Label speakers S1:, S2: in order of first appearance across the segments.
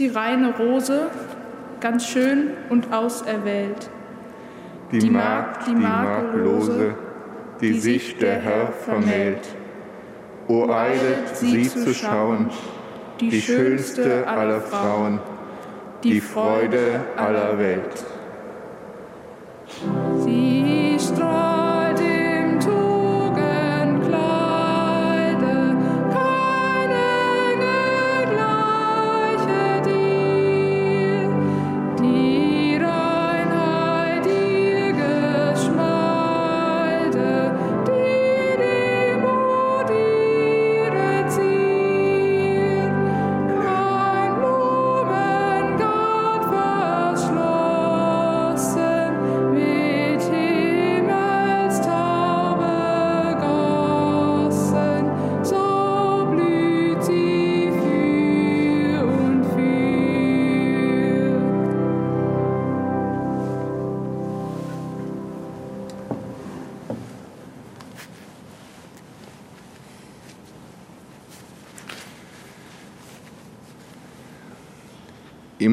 S1: die reine Rose, ganz schön und auserwählt.
S2: Die, Magd, die Makellose, die sich der Herr vermählt. O eilet, sie zu schauen, die schönste aller Frauen, die Freude aller Welt.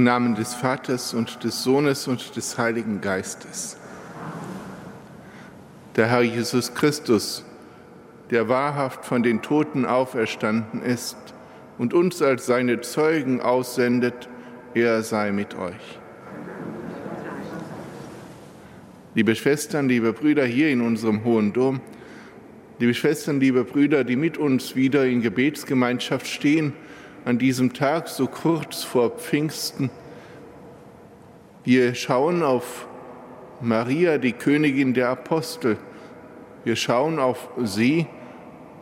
S2: Namen des Vaters und des Sohnes und des Heiligen Geistes. Der Herr Jesus Christus, der wahrhaft von den Toten auferstanden ist und uns als seine Zeugen aussendet, er sei mit euch. Liebe Schwestern, liebe Brüder hier in unserem Hohen Dom, liebe Schwestern, liebe Brüder, die mit uns wieder in Gebetsgemeinschaft stehen, an diesem Tag so kurz vor Pfingsten. Wir schauen auf Maria, die Königin der Apostel. Wir schauen auf sie,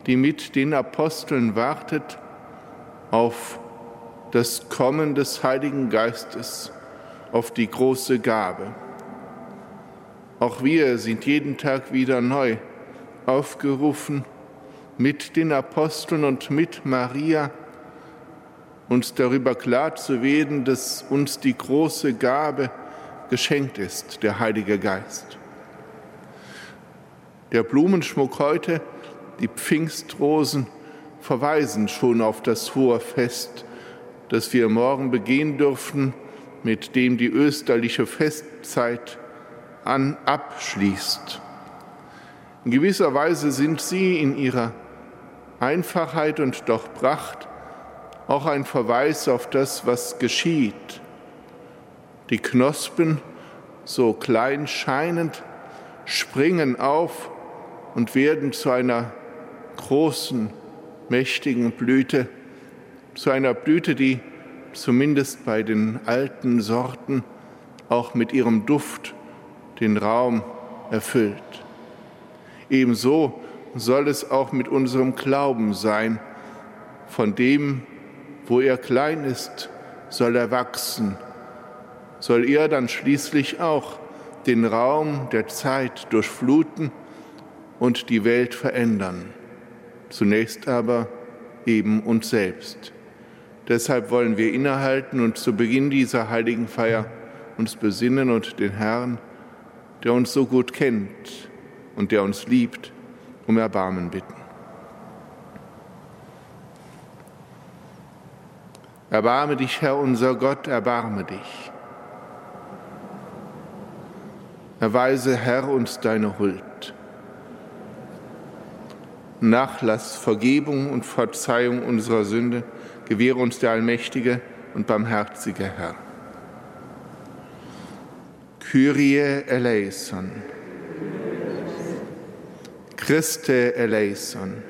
S2: die mit den Aposteln wartet, auf das Kommen des Heiligen Geistes, auf die große Gabe. Auch wir sind jeden Tag wieder neu aufgerufen, mit den Aposteln und mit Maria uns darüber klar zu werden, dass uns die große Gabe geschenkt ist, der Heilige Geist. Der Blumenschmuck heute, die Pfingstrosen, verweisen schon auf das hohe Fest, das wir morgen begehen dürfen, mit dem die österliche Festzeit an abschließt. In gewisser Weise sind sie in ihrer Einfachheit und doch Pracht auch ein Verweis auf das, was geschieht. Die Knospen, so klein scheinend, springen auf und werden zu einer großen, mächtigen Blüte, zu einer Blüte, die zumindest bei den alten Sorten auch mit ihrem Duft den Raum erfüllt. Ebenso soll es auch mit unserem Glauben sein, von dem, wo er klein ist, soll er wachsen, soll er dann schließlich auch den Raum der Zeit durchfluten und die Welt verändern. Zunächst aber eben uns selbst. Deshalb wollen wir innehalten und zu Beginn dieser heiligen Feier uns besinnen und den Herrn, der uns so gut kennt und der uns liebt, um Erbarmen bitten. Erbarme dich, Herr unser Gott, erbarme dich. Erweise, Herr, uns deine Huld. Nachlass, Vergebung und Verzeihung unserer Sünde gewähre uns der allmächtige und barmherzige Herr. Kyrie eleison. Christe eleison.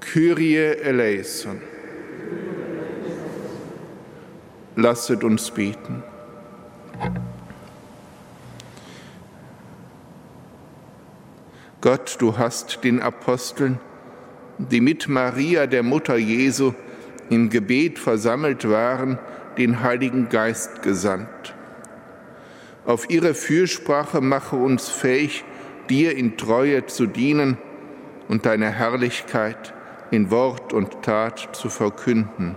S2: Kyrie eleison. Lasset uns beten. Gott, du hast den Aposteln, die mit Maria, der Mutter Jesu, im Gebet versammelt waren, den Heiligen Geist gesandt. Auf ihre Fürsprache mache uns fähig, dir in Treue zu dienen und deine Herrlichkeit in Wort und Tat zu verkünden.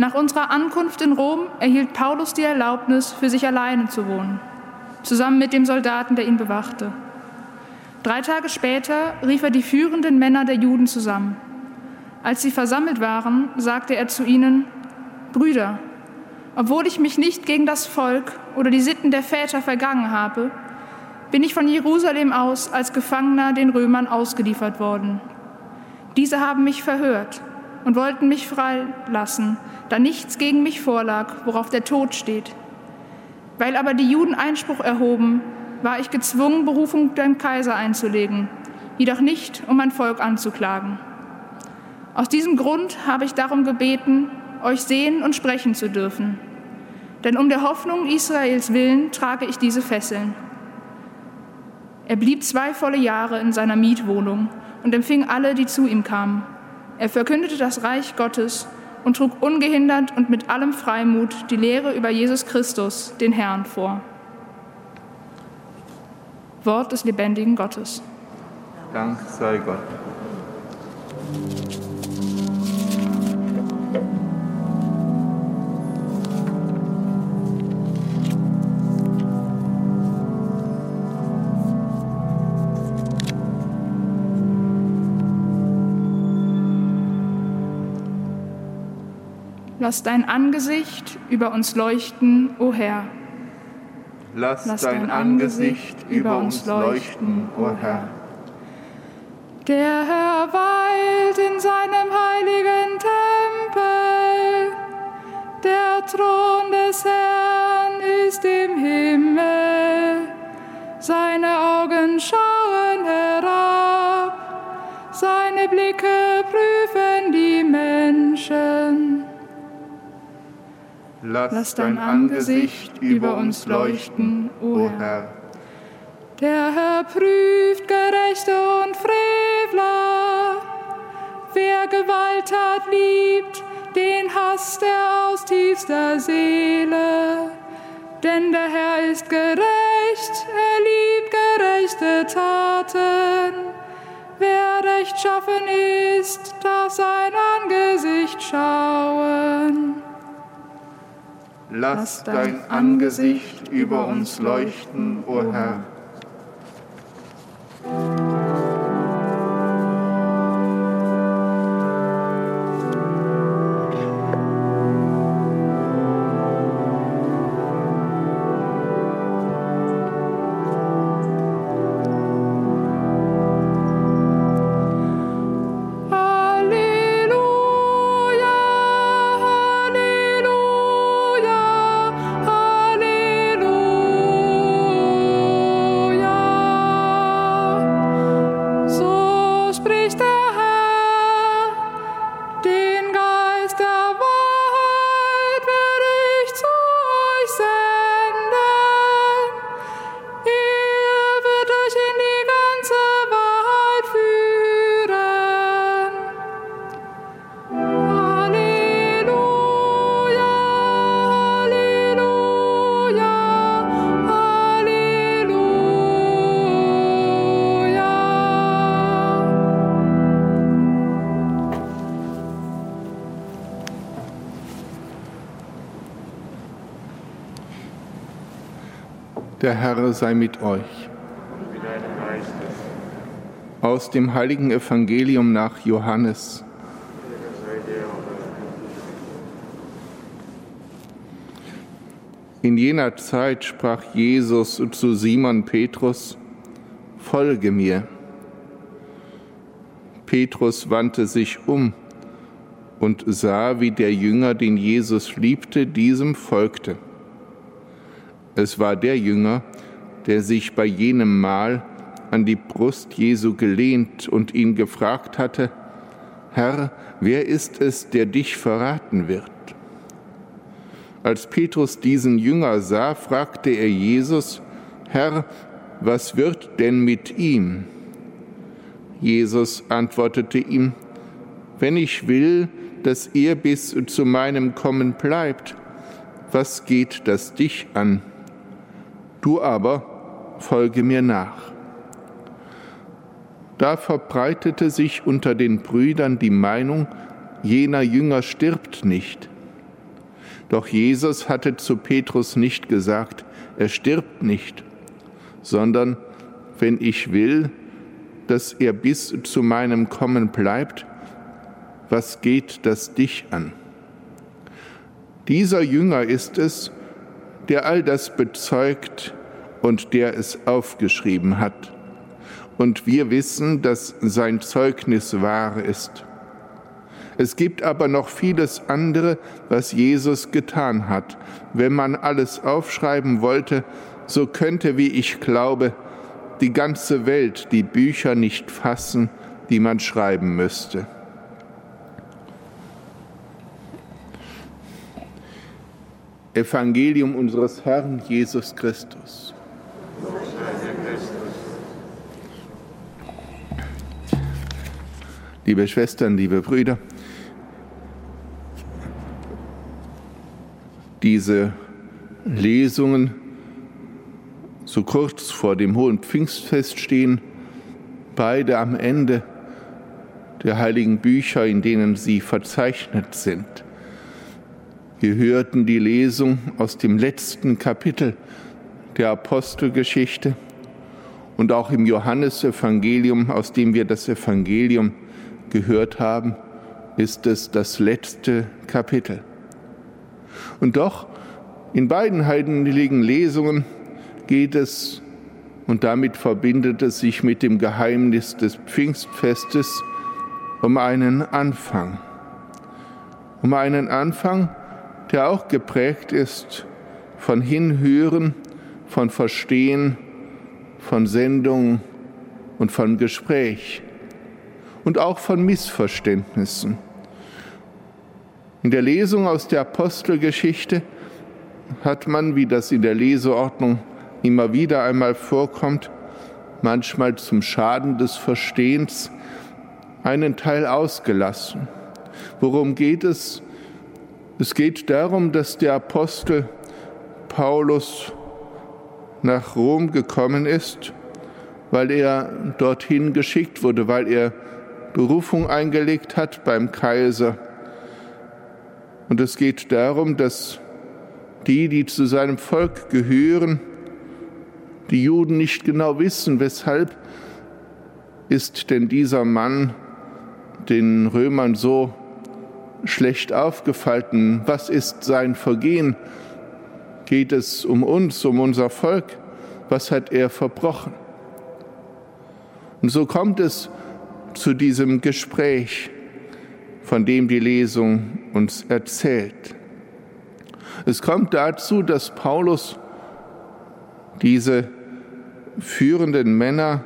S1: Nach unserer Ankunft in Rom erhielt Paulus die Erlaubnis, für sich alleine zu wohnen, zusammen mit dem Soldaten, der ihn bewachte. Drei Tage später rief er die führenden Männer der Juden zusammen. Als sie versammelt waren, sagte er zu ihnen, Brüder, obwohl ich mich nicht gegen das Volk oder die Sitten der Väter vergangen habe, bin ich von Jerusalem aus als Gefangener den Römern ausgeliefert worden. Diese haben mich verhört und wollten mich freilassen, da nichts gegen mich vorlag, worauf der Tod steht. Weil aber die Juden Einspruch erhoben, war ich gezwungen, Berufung beim Kaiser einzulegen, jedoch nicht, um mein Volk anzuklagen. Aus diesem Grund habe ich darum gebeten, euch sehen und sprechen zu dürfen. Denn um der Hoffnung Israels willen trage ich diese Fesseln. Er blieb zwei volle Jahre in seiner Mietwohnung und empfing alle, die zu ihm kamen. Er verkündete das Reich Gottes und trug ungehindert und mit allem Freimut die Lehre über Jesus Christus, den Herrn, vor. Wort des lebendigen Gottes.
S2: Dank sei Gott.
S1: Lass dein Angesicht über uns leuchten, o Herr.
S2: Lass, Lass dein, dein Angesicht über uns leuchten, o Herr.
S1: Der Herr weilt in seinem heiligen Tempel. Der Thron des Herrn ist im Himmel. Seine Augen schauen herab. Seine Blicke prüfen die Menschen.
S2: Lass dein Angesicht über uns leuchten, o Herr.
S1: Der Herr prüft Gerechte und Frevler. Wer Gewalttat liebt, den hasst er aus tiefster Seele. Denn der Herr ist gerecht, er liebt gerechte Taten. Wer rechtschaffen ist, darf sein Angesicht schauen.
S2: Lass dein Angesicht über uns leuchten, o Herr. Der Herr sei mit euch. Aus dem heiligen Evangelium nach Johannes. In jener Zeit sprach Jesus zu Simon Petrus, Folge mir. Petrus wandte sich um und sah, wie der Jünger, den Jesus liebte, diesem folgte. Es war der Jünger, der sich bei jenem Mal an die Brust Jesu gelehnt und ihn gefragt hatte, Herr, wer ist es, der dich verraten wird? Als Petrus diesen Jünger sah, fragte er Jesus, Herr, was wird denn mit ihm? Jesus antwortete ihm, wenn ich will, dass er bis zu meinem Kommen bleibt, was geht das dich an? Du aber folge mir nach. Da verbreitete sich unter den Brüdern die Meinung, jener Jünger stirbt nicht. Doch Jesus hatte zu Petrus nicht gesagt, er stirbt nicht, sondern wenn ich will, dass er bis zu meinem Kommen bleibt, was geht das dich an? Dieser Jünger ist es, der all das bezeugt und der es aufgeschrieben hat. Und wir wissen, dass sein Zeugnis wahr ist. Es gibt aber noch vieles andere, was Jesus getan hat. Wenn man alles aufschreiben wollte, so könnte, wie ich glaube, die ganze Welt die Bücher nicht fassen, die man schreiben müsste. Evangelium unseres Herrn Jesus Christus. Liebe Schwestern, liebe Brüder, diese Lesungen so kurz vor dem hohen Pfingstfest stehen, beide am Ende der heiligen Bücher, in denen sie verzeichnet sind. Wir hörten die Lesung aus dem letzten Kapitel der Apostelgeschichte und auch im Johannesevangelium, aus dem wir das Evangelium gehört haben, ist es das letzte Kapitel. Und doch, in beiden heiligen Lesungen geht es, und damit verbindet es sich mit dem Geheimnis des Pfingstfestes, um einen Anfang. Um einen Anfang, der auch geprägt ist von Hinhören, von Verstehen, von Sendung und von Gespräch und auch von Missverständnissen. In der Lesung aus der Apostelgeschichte hat man, wie das in der Leseordnung immer wieder einmal vorkommt, manchmal zum Schaden des Verstehens, einen Teil ausgelassen. Worum geht es? Es geht darum, dass der Apostel Paulus nach Rom gekommen ist, weil er dorthin geschickt wurde, weil er Berufung eingelegt hat beim Kaiser und es geht darum, dass die, die zu seinem Volk gehören, die Juden nicht genau wissen, weshalb ist denn dieser Mann den Römern so schlecht aufgefallen? Was ist sein Vergehen? Geht es um uns, um unser Volk? Was hat er verbrochen? Und so kommt es zu diesem Gespräch von dem die Lesung uns erzählt. Es kommt dazu, dass Paulus diese führenden Männer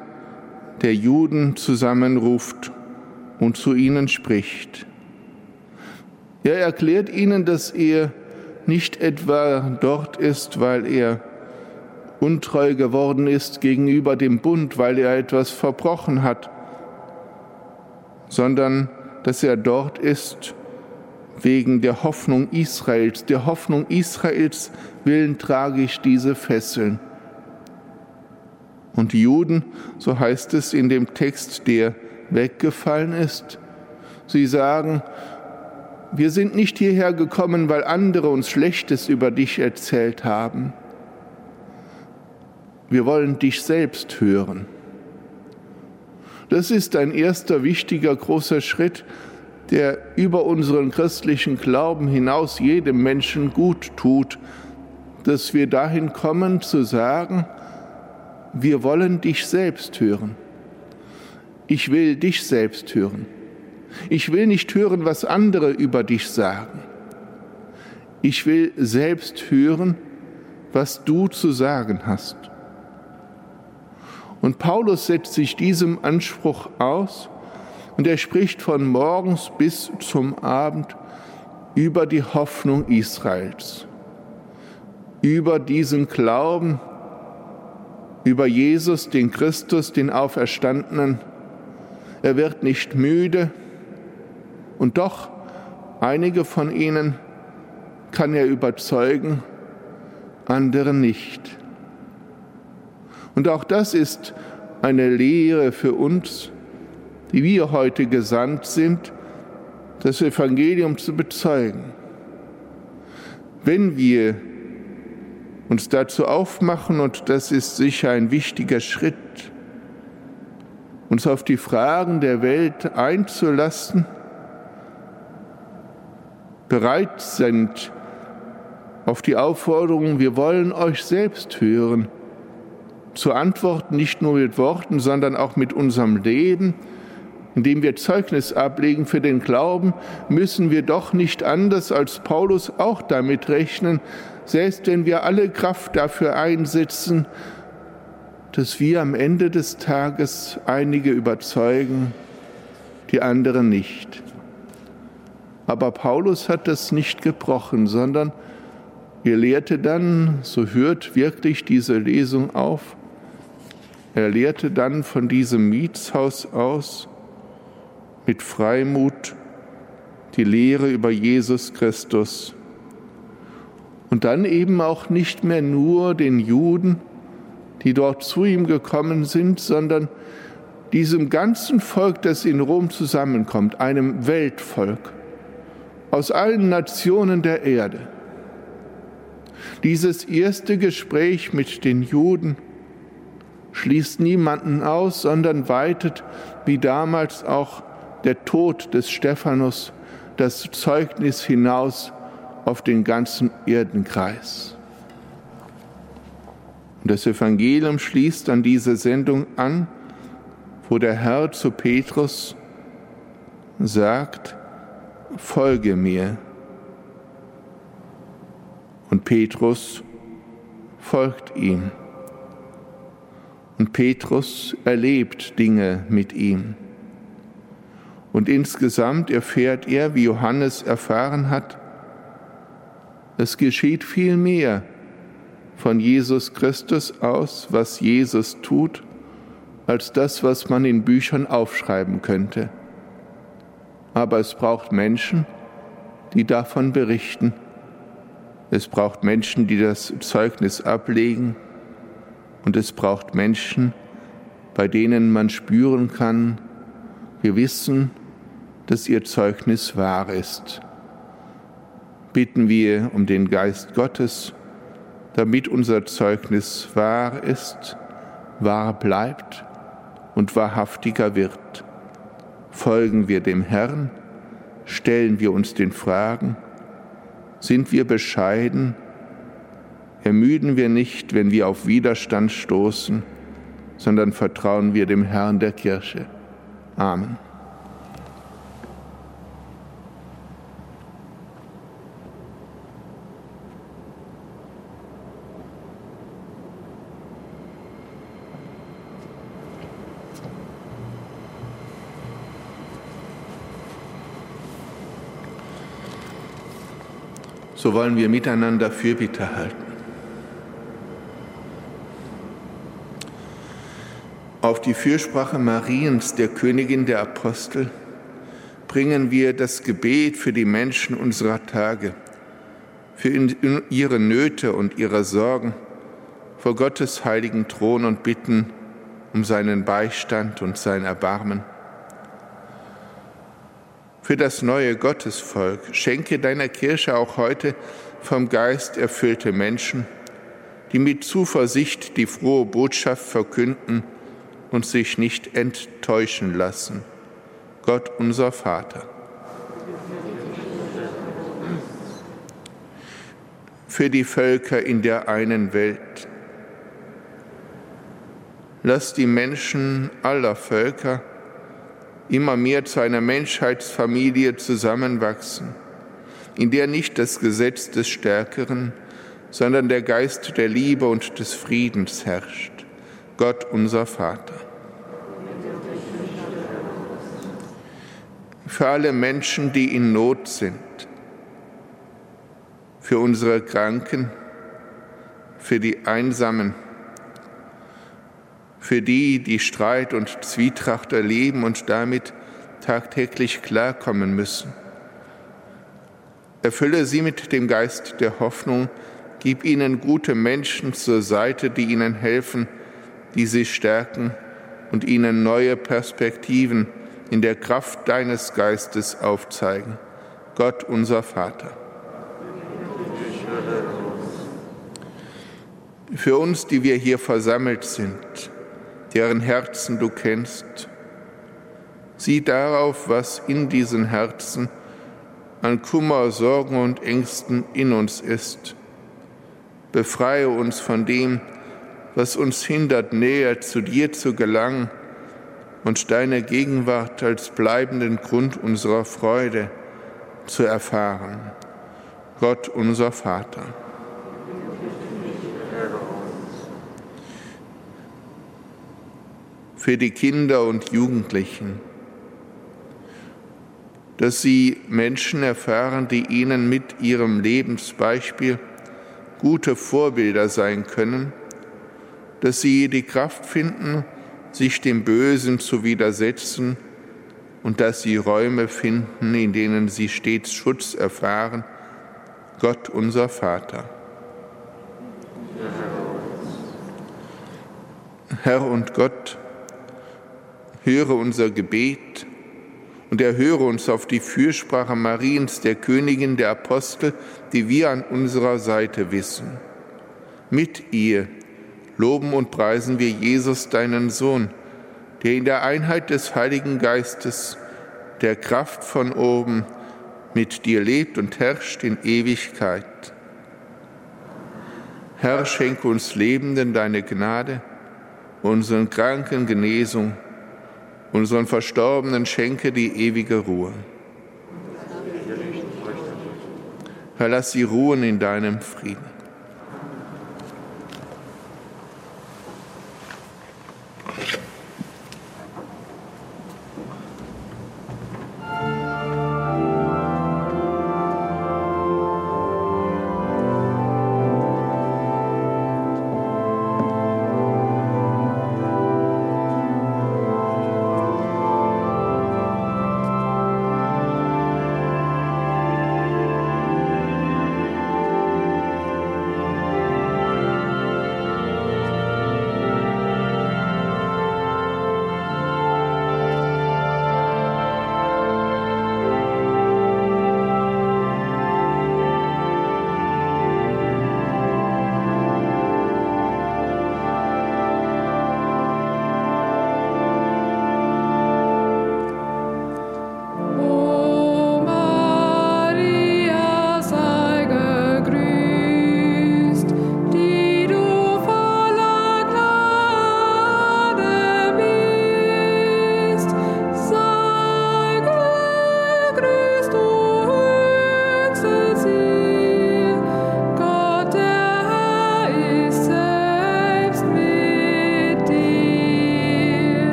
S2: der Juden zusammenruft und zu ihnen spricht. Er erklärt ihnen, dass er nicht etwa dort ist, weil er untreu geworden ist gegenüber dem Bund, weil er etwas verbrochen hat, sondern dass er dort ist wegen der Hoffnung Israels. Der Hoffnung Israels willen trage ich diese Fesseln. Und die Juden, so heißt es in dem Text, der weggefallen ist, sie sagen, wir sind nicht hierher gekommen, weil andere uns Schlechtes über dich erzählt haben. Wir wollen dich selbst hören. Das ist ein erster wichtiger großer Schritt, der über unseren christlichen Glauben hinaus jedem Menschen gut tut, dass wir dahin kommen zu sagen, wir wollen dich selbst hören. Ich will dich selbst hören. Ich will nicht hören, was andere über dich sagen. Ich will selbst hören, was du zu sagen hast. Und Paulus setzt sich diesem Anspruch aus und er spricht von morgens bis zum Abend über die Hoffnung Israels, über diesen Glauben, über Jesus, den Christus, den Auferstandenen. Er wird nicht müde und doch einige von ihnen kann er überzeugen, andere nicht. Und auch das ist eine Lehre für uns, die wir heute gesandt sind, das Evangelium zu bezeugen. Wenn wir uns dazu aufmachen, und das ist sicher ein wichtiger Schritt, uns auf die Fragen der Welt einzulassen, bereit sind auf die Aufforderung, wir wollen euch selbst hören, zu antworten nicht nur mit Worten, sondern auch mit unserem Leben, indem wir Zeugnis ablegen für den Glauben, müssen wir doch nicht anders als Paulus auch damit rechnen, selbst wenn wir alle Kraft dafür einsetzen, dass wir am Ende des Tages einige überzeugen, die anderen nicht. Aber Paulus hat das nicht gebrochen, sondern er lehrte dann, so hört wirklich diese Lesung auf, er lehrte dann von diesem Mietshaus aus mit Freimut die Lehre über Jesus Christus. Und dann eben auch nicht mehr nur den Juden, die dort zu ihm gekommen sind, sondern diesem ganzen Volk, das in Rom zusammenkommt, einem Weltvolk aus allen Nationen der Erde. Dieses erste Gespräch mit den Juden schließt niemanden aus, sondern weitet, wie damals auch der Tod des Stephanus, das Zeugnis hinaus auf den ganzen Erdenkreis. Und das Evangelium schließt an diese Sendung an, wo der Herr zu Petrus sagt, folge mir. Und Petrus folgt ihm. Und Petrus erlebt Dinge mit ihm. Und insgesamt erfährt er, wie Johannes erfahren hat, es geschieht viel mehr von Jesus Christus aus, was Jesus tut, als das, was man in Büchern aufschreiben könnte. Aber es braucht Menschen, die davon berichten. Es braucht Menschen, die das Zeugnis ablegen. Und es braucht Menschen, bei denen man spüren kann, wir wissen, dass ihr Zeugnis wahr ist. Bitten wir um den Geist Gottes, damit unser Zeugnis wahr ist, wahr bleibt und wahrhaftiger wird. Folgen wir dem Herrn, stellen wir uns den Fragen, sind wir bescheiden, ermüden wir nicht, wenn wir auf Widerstand stoßen, sondern vertrauen wir dem Herrn der Kirche. Amen. So wollen wir miteinander Fürbitte halten. Auf die Fürsprache Mariens, der Königin der Apostel, bringen wir das Gebet für die Menschen unserer Tage, für ihre Nöte und ihre Sorgen vor Gottes heiligen Thron und bitten um seinen Beistand und sein Erbarmen für das neue Gottesvolk. Schenke deiner Kirche auch heute vom Geist erfüllte Menschen, die mit Zuversicht die frohe Botschaft verkünden und sich nicht enttäuschen lassen. Gott unser Vater. Für die Völker in der einen Welt. Lass die Menschen aller Völker immer mehr zu einer Menschheitsfamilie zusammenwachsen, in der nicht das Gesetz des Stärkeren, sondern der Geist der Liebe und des Friedens herrscht. Gott unser Vater. Für alle Menschen, die in Not sind, für unsere Kranken, für die Einsamen, für die, die Streit und Zwietracht erleben und damit tagtäglich klarkommen müssen. Erfülle sie mit dem Geist der Hoffnung, gib ihnen gute Menschen zur Seite, die ihnen helfen, die sie stärken und ihnen neue Perspektiven in der Kraft deines Geistes aufzeigen. Gott unser Vater. Für uns, die wir hier versammelt sind, deren Herzen du kennst, sieh darauf, was in diesen Herzen an Kummer, Sorgen und Ängsten in uns ist. Befreie uns von dem, was uns hindert, näher zu dir zu gelangen und deine Gegenwart als bleibenden Grund unserer Freude zu erfahren. Gott unser Vater. Für die Kinder und Jugendlichen, dass sie Menschen erfahren, die ihnen mit ihrem Lebensbeispiel gute Vorbilder sein können, dass sie die Kraft finden, sich dem Bösen zu widersetzen und dass sie Räume finden, in denen sie stets Schutz erfahren. Gott unser Vater. Herr und Gott, höre unser Gebet und erhöre uns auf die Fürsprache Mariens, der Königin der Apostel, die wir an unserer Seite wissen. Mit ihr loben und preisen wir Jesus, deinen Sohn, der in der Einheit des Heiligen Geistes, der Kraft von oben, mit dir lebt und herrscht in Ewigkeit. Herr, schenke uns Lebenden deine Gnade, unseren Kranken Genesung, unseren Verstorbenen schenke die ewige Ruhe. Herr, lass sie ruhen in deinem Frieden.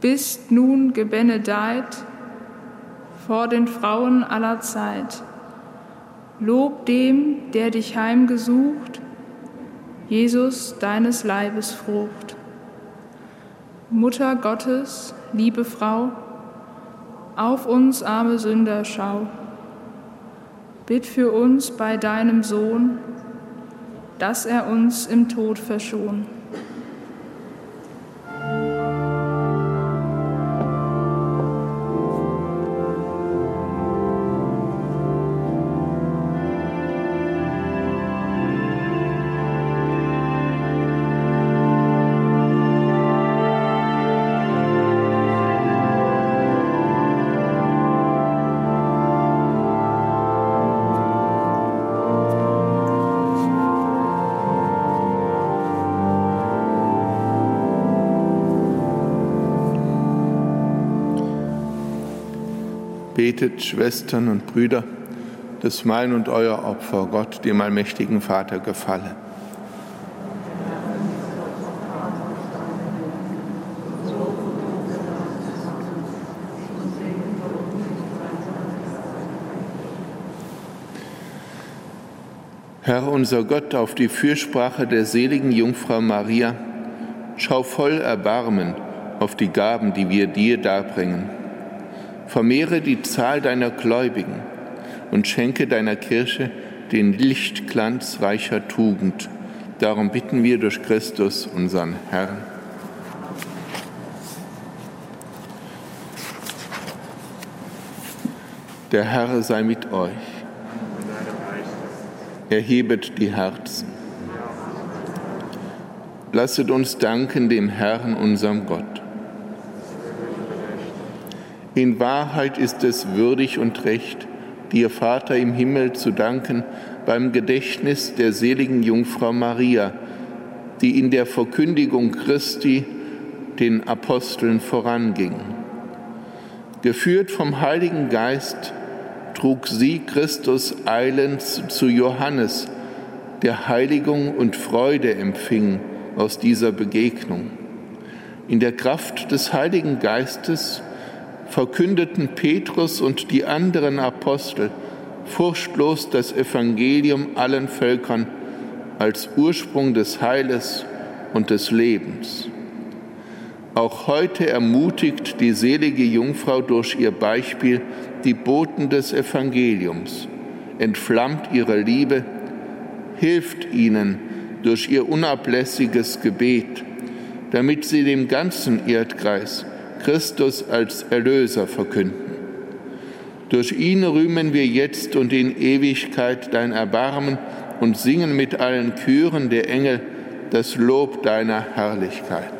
S1: Bist nun gebenedeit vor den Frauen aller Zeit. Lob dem, der dich heimgesucht, Jesus deines Leibes Frucht. Mutter Gottes, liebe Frau, auf uns arme Sünder schau. Bitt für uns bei deinem Sohn, dass er uns im Tod verschont.
S2: Betet, Schwestern und Brüder, dass mein und euer Opfer Gott, dem allmächtigen Vater, gefalle. Herr unser Gott, auf die Fürsprache der seligen Jungfrau Maria, schau voll Erbarmen auf die Gaben, die wir dir darbringen vermehre die Zahl deiner Gläubigen und schenke deiner Kirche den Lichtglanz reicher Tugend Darum bitten wir durch Christus, unseren Herrn. Der Herr sei mit euch. Erhebet die Herzen. Lasset uns danken dem Herrn, unserem Gott. In Wahrheit ist es würdig und recht, dir, Vater im Himmel, zu danken beim Gedächtnis der seligen Jungfrau Maria, die in der Verkündigung Christi den Aposteln voranging. Geführt vom Heiligen Geist trug sie Christus eilend zu Johannes, der Heiligung und Freude empfing aus dieser Begegnung. In der Kraft des Heiligen Geistes verkündeten Petrus und die anderen Apostel furchtlos das Evangelium allen Völkern als Ursprung des Heiles und des Lebens. Auch heute ermutigt die selige Jungfrau durch ihr Beispiel die Boten des Evangeliums, entflammt ihre Liebe, hilft ihnen durch ihr unablässiges Gebet, damit sie dem ganzen Erdkreis Christus als Erlöser verkünden. Durch ihn rühmen wir jetzt und in Ewigkeit dein Erbarmen und singen mit allen Chören der Engel das Lob deiner Herrlichkeit.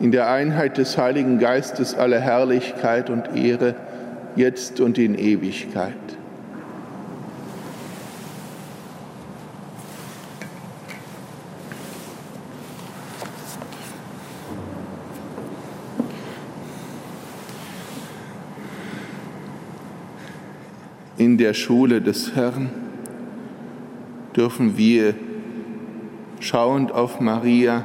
S2: in der Einheit des Heiligen Geistes alle Herrlichkeit und Ehre, jetzt und in Ewigkeit. In der Schule des Herrn dürfen wir schauend auf Maria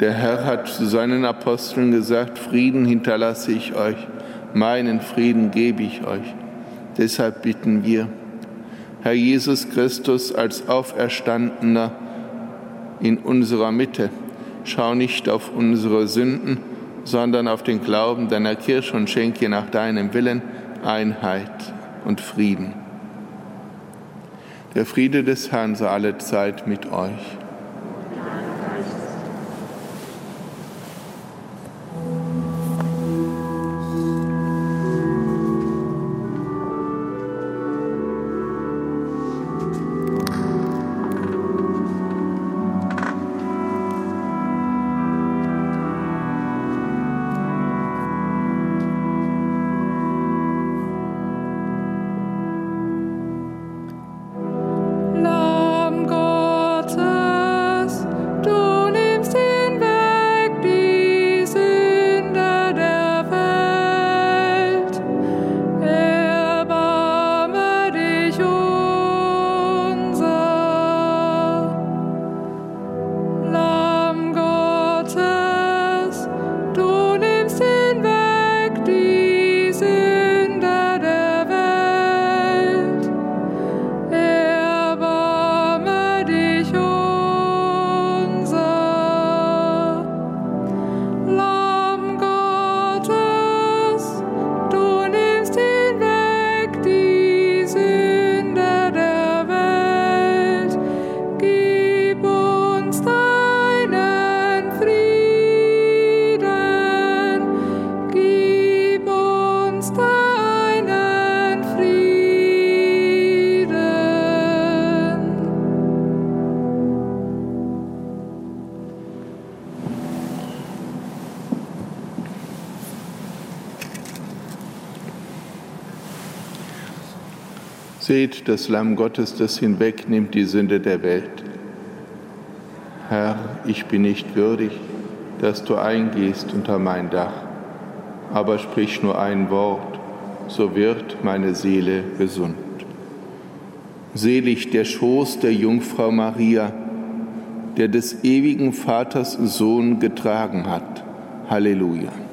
S2: Der Herr hat zu seinen Aposteln gesagt, Frieden hinterlasse ich euch, meinen Frieden gebe ich euch. Deshalb bitten wir, Herr Jesus Christus als Auferstandener in unserer Mitte, schau nicht auf unsere Sünden, sondern auf den Glauben deiner Kirche und schenke nach deinem Willen Einheit und Frieden. Der Friede des Herrn sei alle Zeit mit euch. Seht das Lamm Gottes, das hinwegnimmt die Sünde der Welt. Herr, ich bin nicht würdig, dass du eingehst unter mein Dach, aber sprich nur ein Wort, so wird meine Seele gesund. Selig der Schoß der Jungfrau Maria, der des ewigen Vaters Sohn getragen hat. Halleluja.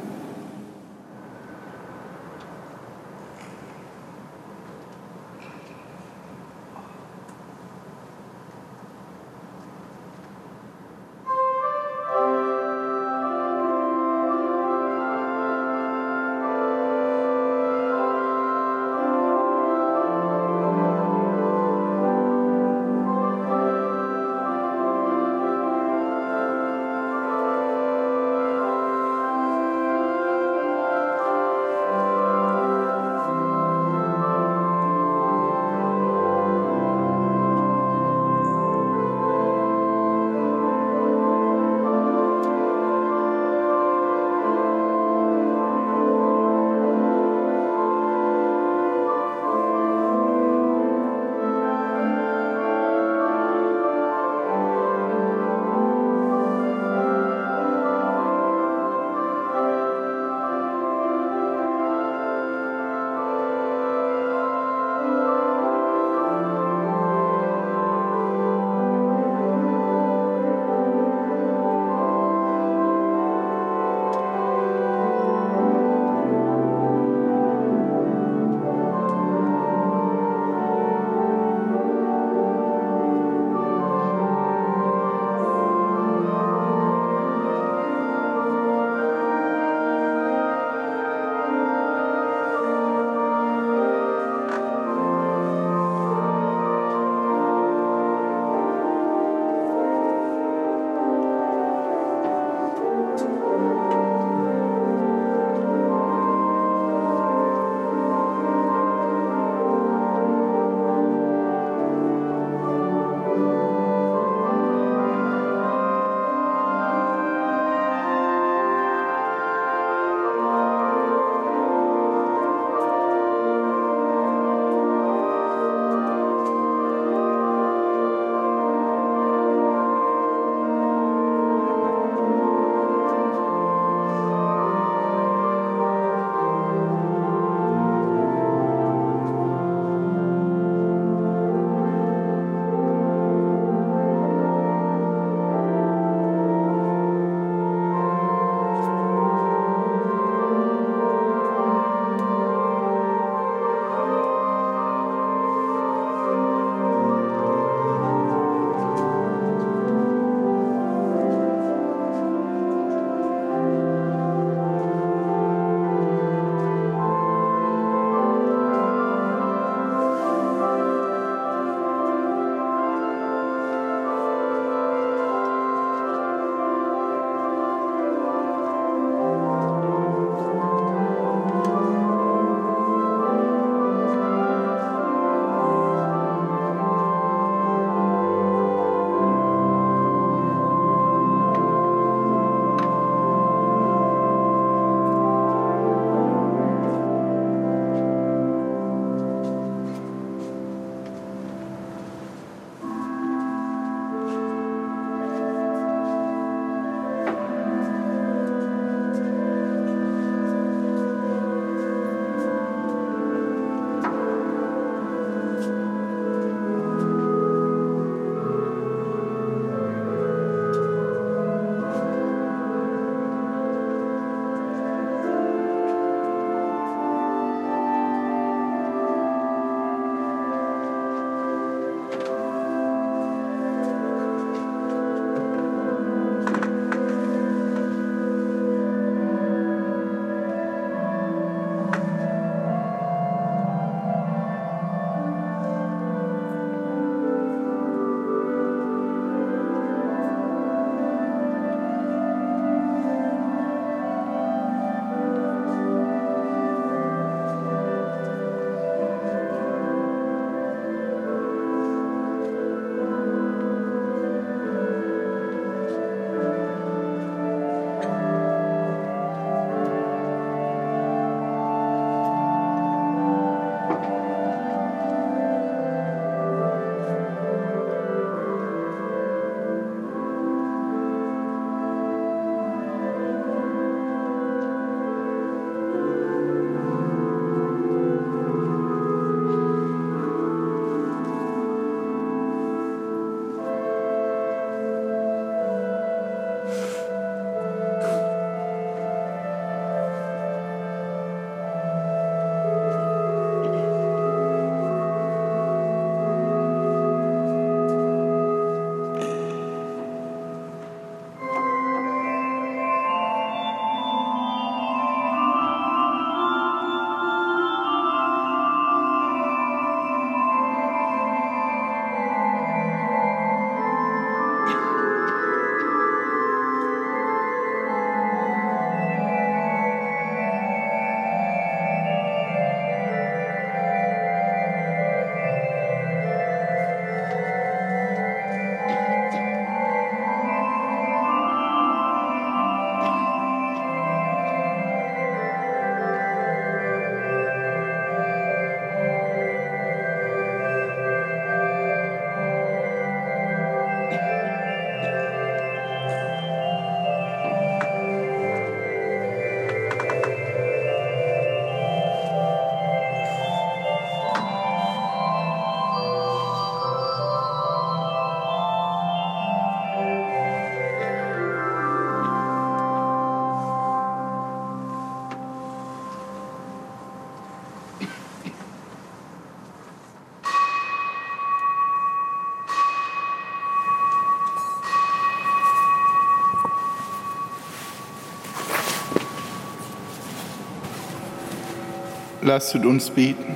S2: Lasset uns beten.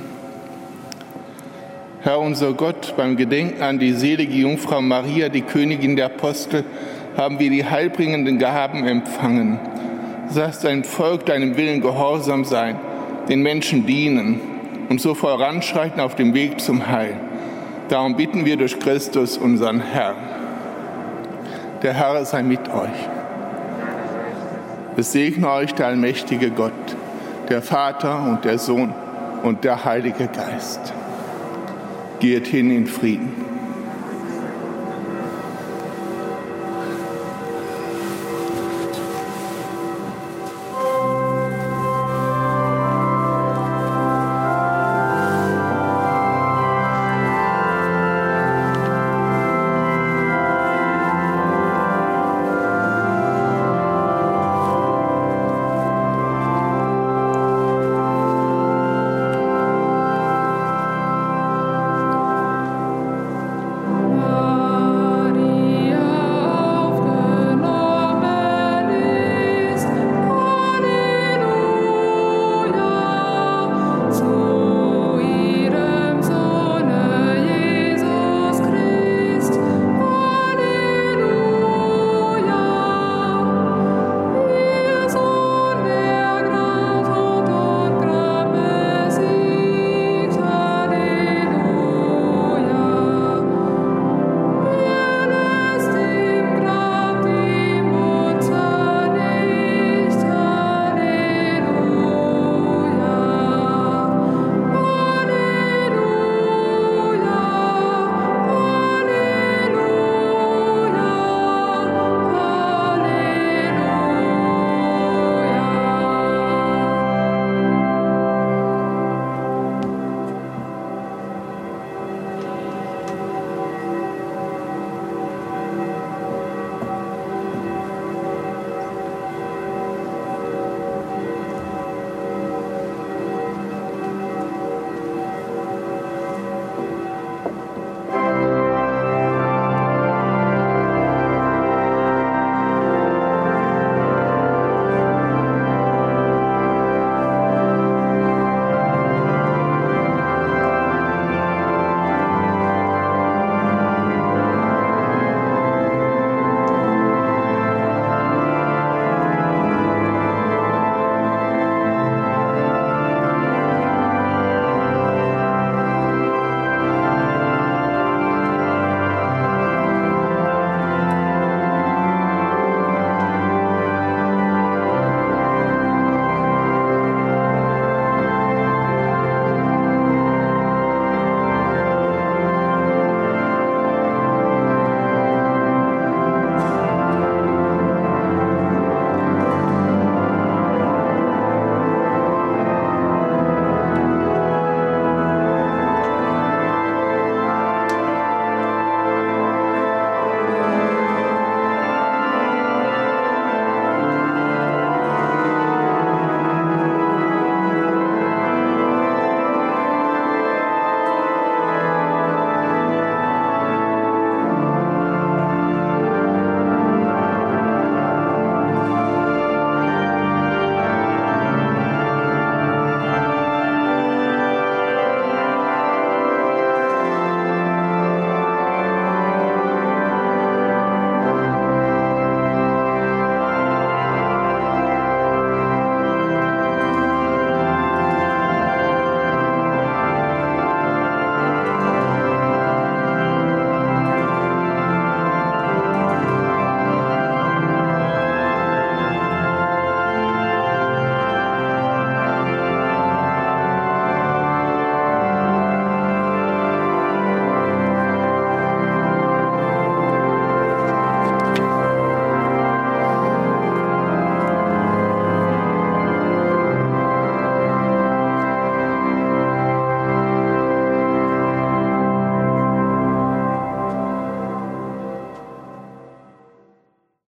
S2: Herr unser Gott, beim Gedenken an die selige Jungfrau Maria, die Königin der Apostel, haben wir die heilbringenden Gaben empfangen. Lass dein Volk deinem Willen gehorsam sein, den Menschen dienen und so voranschreiten auf dem Weg zum Heil. Darum bitten wir durch Christus, unseren Herrn. Der Herr sei mit euch. Es segne euch der allmächtige Gott, der Vater und der Sohn und der Heilige Geist. Geht hin in Frieden.